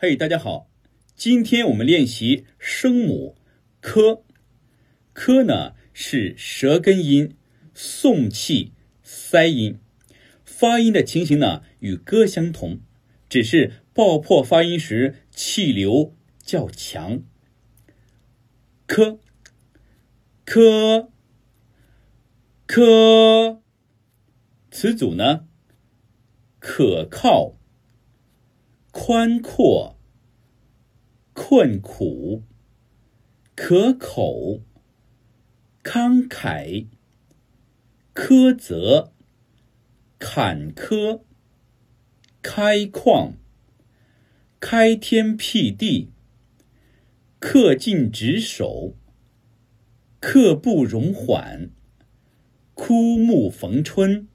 嘿，大家好，今天我们练习声母“ “k”，“k” 呢是舌根音，送气塞音，发音的情形呢与歌相同，只是爆破发音时气流较强。科，科，科，词组呢？可靠。宽阔、困苦、可口、慷慨、苛责、坎坷、开旷、开天辟地、恪尽职守、刻不容缓、枯木逢春。